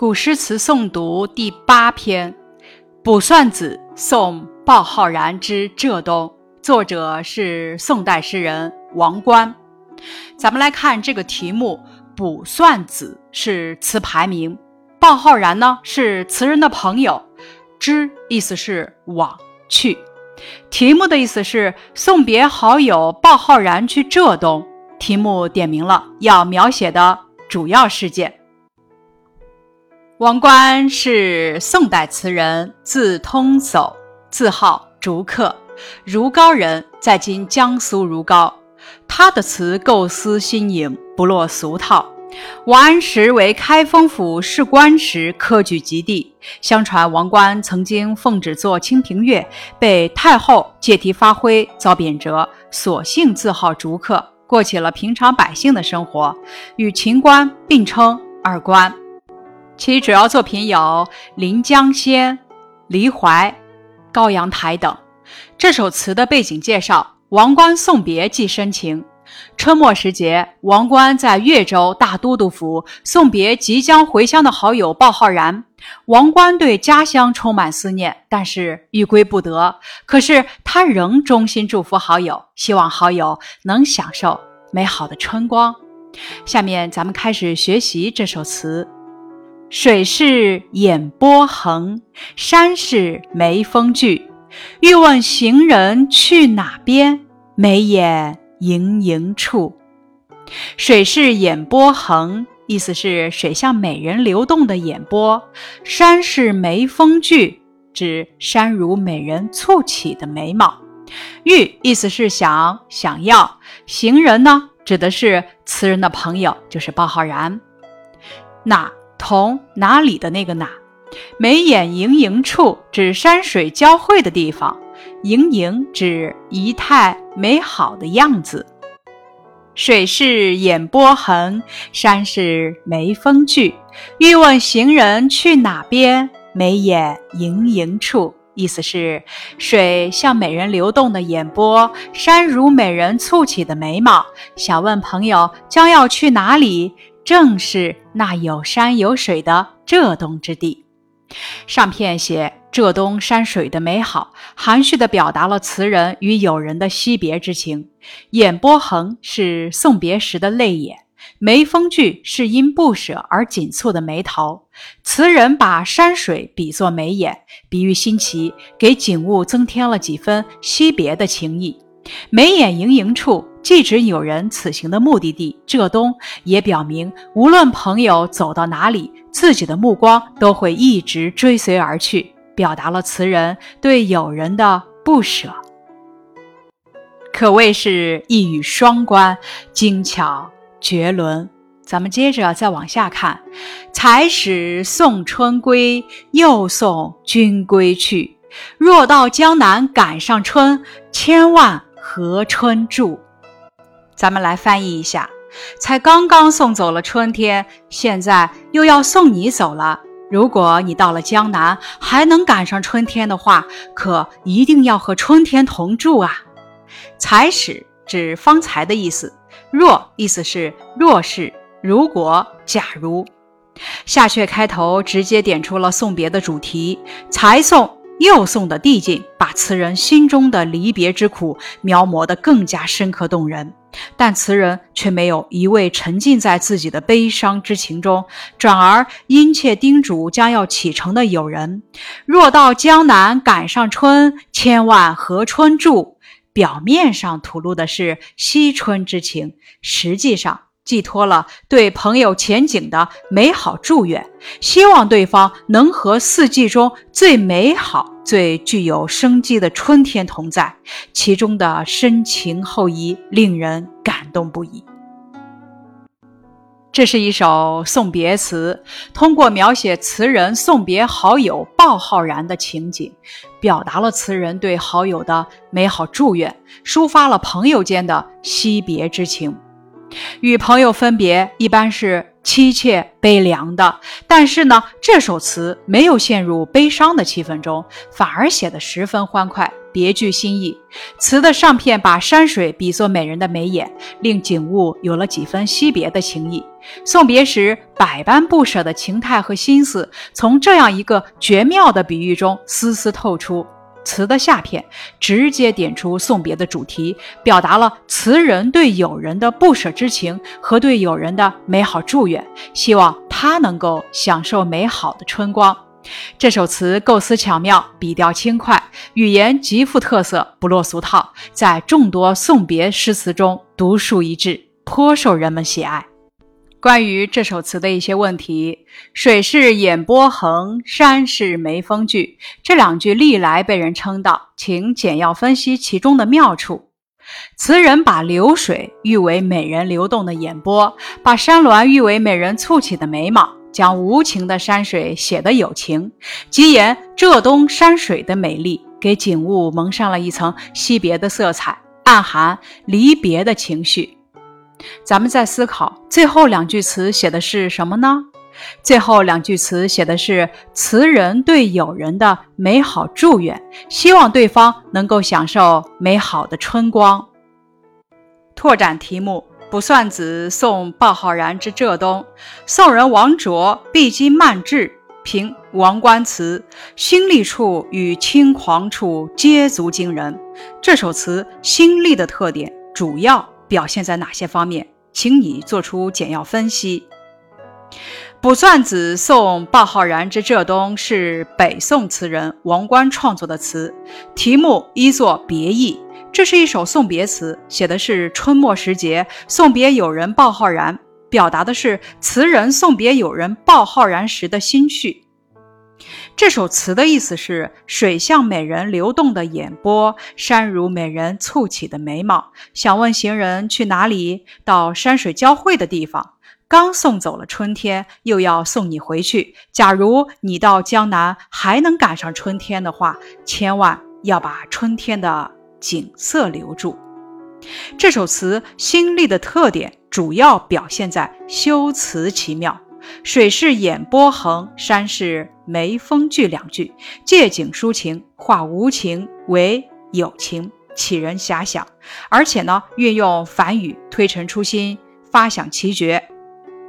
古诗词诵读第八篇《卜算子·送鲍浩然之浙东》，作者是宋代诗人王观。咱们来看这个题目，《卜算子》是词牌名，鲍浩然呢是词人的朋友，之意思是往去。题目的意思是送别好友鲍浩然去浙东。题目点明了要描写的主要事件。王观是宋代词人，字通叟，字号竹客，如皋人，在今江苏如皋。他的词构思新颖，不落俗套。王安石为开封府侍官时，科举及第。相传王观曾经奉旨作《清平乐》，被太后借题发挥，遭贬谪，索性自号竹客，过起了平常百姓的生活，与秦观并称二官。其主要作品有《临江仙》《离怀》《高阳台》等。这首词的背景介绍：王观送别寄深情。春末时节，王观在越州大都督府送别即将回乡的好友鲍浩然。王观对家乡充满思念，但是欲归不得。可是他仍衷心祝福好友，希望好友能享受美好的春光。下面咱们开始学习这首词。水是眼波横，山是眉峰聚。欲问行人去哪边？眉眼盈盈处。水是眼波横，意思是水像美人流动的眼波；山是眉峰聚，指山如美人蹙起的眉毛。欲意思是想、想要。行人呢，指的是词人的朋友，就是鲍浩然。那？同哪里的那个哪，眉眼盈盈处指山水交汇的地方，盈盈指仪态美好的样子。水是眼波横，山是眉峰聚。欲问行人去哪边？眉眼盈盈处，意思是水像美人流动的眼波，山如美人蹙起的眉毛。想问朋友将要去哪里？正是那有山有水的浙东之地。上片写浙东山水的美好，含蓄地表达了词人与友人的惜别之情。眼波横是送别时的泪眼，眉峰聚是因不舍而紧蹙的眉头。词人把山水比作眉眼，比喻新奇，给景物增添了几分惜别的情意。眉眼盈盈处。既指友人此行的目的地浙东，也表明无论朋友走到哪里，自己的目光都会一直追随而去，表达了词人对友人的不舍，可谓是一语双关，精巧绝伦。咱们接着再往下看：“才始送春归，又送君归去。若到江南赶上春，千万和春住。”咱们来翻译一下：才刚刚送走了春天，现在又要送你走了。如果你到了江南还能赶上春天的话，可一定要和春天同住啊！才始指方才的意思，若意思是若是、如果、假如。下阙开头直接点出了送别的主题，才送又送的递进，把词人心中的离别之苦描摹得更加深刻动人。但词人却没有一味沉浸在自己的悲伤之情中，转而殷切叮嘱将要启程的友人：“若到江南赶上春，千万和春住。”表面上吐露的是惜春之情，实际上。寄托了对朋友前景的美好祝愿，希望对方能和四季中最美好、最具有生机的春天同在，其中的深情厚谊令人感动不已。这是一首送别词，通过描写词人送别好友鲍浩然的情景，表达了词人对好友的美好祝愿，抒发了朋友间的惜别之情。与朋友分别一般是凄切悲凉的，但是呢，这首词没有陷入悲伤的气氛中，反而写得十分欢快，别具新意。词的上片把山水比作美人的眉眼，令景物有了几分惜别的情意。送别时百般不舍的情态和心思，从这样一个绝妙的比喻中丝丝透出。词的下片直接点出送别的主题，表达了词人对友人的不舍之情和对友人的美好祝愿，希望他能够享受美好的春光。这首词构思巧妙，笔调轻快，语言极富特色，不落俗套，在众多送别诗词中独树一帜，颇受人们喜爱。关于这首词的一些问题：“水是眼波横，山是眉峰聚。”这两句历来被人称道，请简要分析其中的妙处。词人把流水誉为美人流动的眼波，把山峦誉为美人蹙起的眉毛。将无情的山水写得有情，即言浙东山水的美丽，给景物蒙上了一层惜别的色彩，暗含离别的情绪。咱们再思考，最后两句词写的是什么呢？最后两句词写的是词人对友人的美好祝愿，希望对方能够享受美好的春光。拓展题目。卜算子送鲍浩然之浙东，宋人王卓必经漫志评王观词，新丽处与轻狂处皆足惊人。这首词新丽的特点主要表现在哪些方面？请你做出简要分析。卜算子送鲍浩然之浙东是北宋词人王观创作的词，题目依作别意。这是一首送别词，写的是春末时节送别友人鲍浩然，表达的是词人送别友人鲍浩然时的心绪。这首词的意思是：水像美人流动的眼波，山如美人蹙起的眉毛。想问行人去哪里？到山水交汇的地方。刚送走了春天，又要送你回去。假如你到江南还能赶上春天的话，千万要把春天的。景色留住。这首词新丽的特点主要表现在修辞奇妙，“水是眼波横，山是眉峰聚”两句，借景抒情，化无情为有情，启人遐想。而且呢，运用反语，推陈出新，发想奇绝。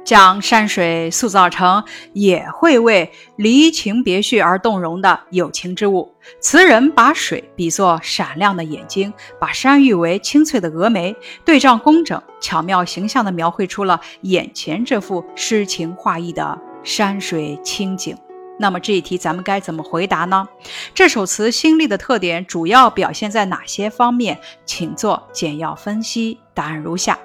将山水塑造成也会为离情别绪而动容的有情之物。词人把水比作闪亮的眼睛，把山誉为清脆的峨眉，对仗工整，巧妙形象地描绘出了眼前这幅诗情画意的山水清景。那么这一题咱们该怎么回答呢？这首词新丽的特点主要表现在哪些方面？请做简要分析。答案如下：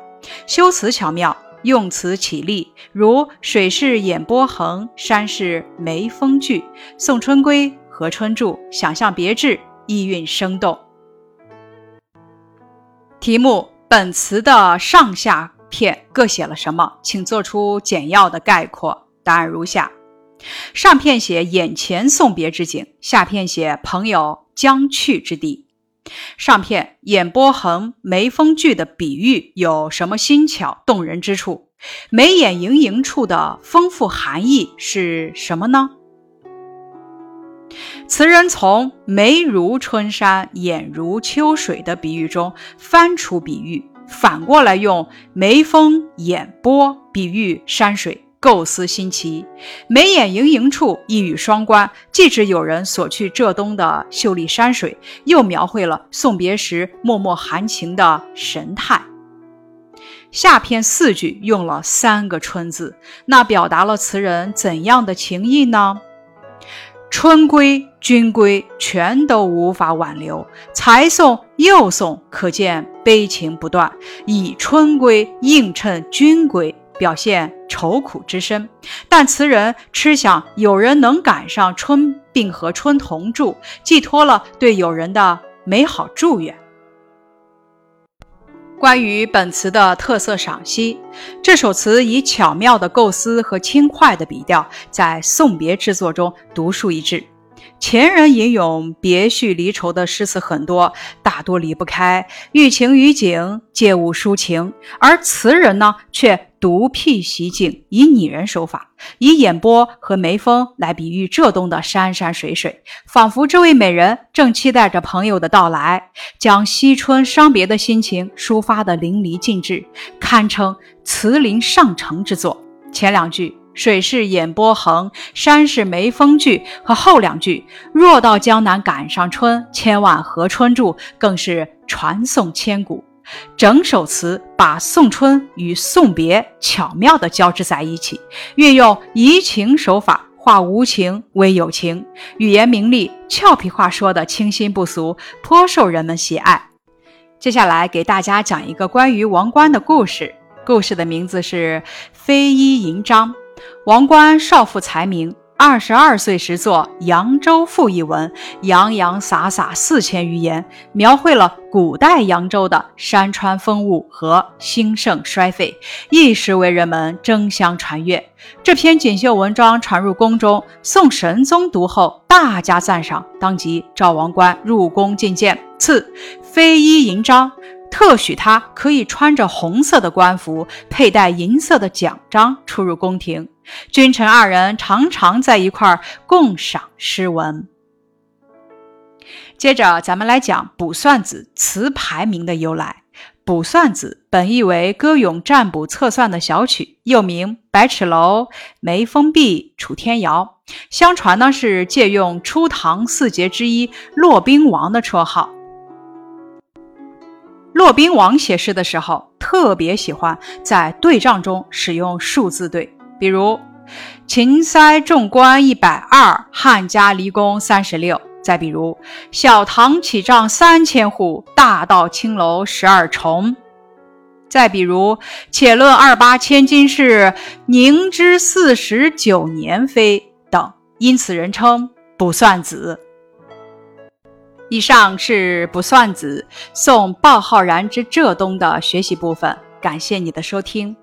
修辞巧妙。用词起立，如“水是眼波横，山是眉峰聚”，“送春归，和春住”，想象别致，意蕴生动。题目：本词的上下片各写了什么？请做出简要的概括。答案如下：上片写眼前送别之景，下片写朋友将去之地。上片眼波横，眉峰聚的比喻有什么新巧动人之处？眉眼盈盈处的丰富含义是什么呢？词人从眉如春山，眼如秋水的比喻中翻出比喻，反过来用眉峰眼波比喻山水。构思新奇，眉眼盈盈处一语双关，既指有人所去浙东的秀丽山水，又描绘了送别时脉脉含情的神态。下篇四句用了三个“春”字，那表达了词人怎样的情意呢？春归君归，全都无法挽留，才送又送，可见悲情不断。以春归映衬君归。表现愁苦之深，但词人痴想有人能赶上春，并和春同住，寄托了对友人的美好祝愿。关于本词的特色赏析，这首词以巧妙的构思和轻快的笔调，在送别之作中独树一帜。前人吟咏别绪离愁的诗词很多，大多离不开寓情于景，借物抒情，而词人呢，却独辟蹊径，以拟人手法，以眼波和眉峰来比喻浙东的山山水水，仿佛这位美人正期待着朋友的到来，将惜春伤别的心情抒发得淋漓尽致，堪称词林上乘之作。前两句“水是眼波横，山是眉峰聚”和后两句“若到江南赶上春，千万和春住”更是传颂千古。整首词把送春与送别巧妙地交织在一起，运用移情手法，化无情为有情，语言明丽，俏皮话说的清新不俗，颇受人们喜爱。接下来给大家讲一个关于王冠的故事，故事的名字是《飞衣银章》。王冠少负才名。二十二岁时作《扬州赋》一文，洋洋洒洒四千余言，描绘了古代扬州的山川风物和兴盛衰废，一时为人们争相传阅。这篇锦绣文章传入宫中，宋神宗读后大加赞赏，当即召王冠入宫觐见，赐飞衣银章。特许他可以穿着红色的官服，佩戴银色的奖章出入宫廷。君臣二人常常在一块儿共赏诗文。接着，咱们来讲卜算子词牌名的由来。卜算子本意为歌咏占卜测算的小曲，又名百尺楼、眉峰壁、楚天瑶。相传呢是借用初唐四杰之一骆宾王的绰号。骆宾王写诗的时候，特别喜欢在对仗中使用数字对，比如“秦塞众官一百二，汉家离宫三十六”。再比如“小堂起帐三千户，大道青楼十二重”。再比如“且论二八千金事，宁知四十九年非”等。因此，人称卜算子。以上是卜算子送鲍浩然之浙东的学习部分，感谢你的收听。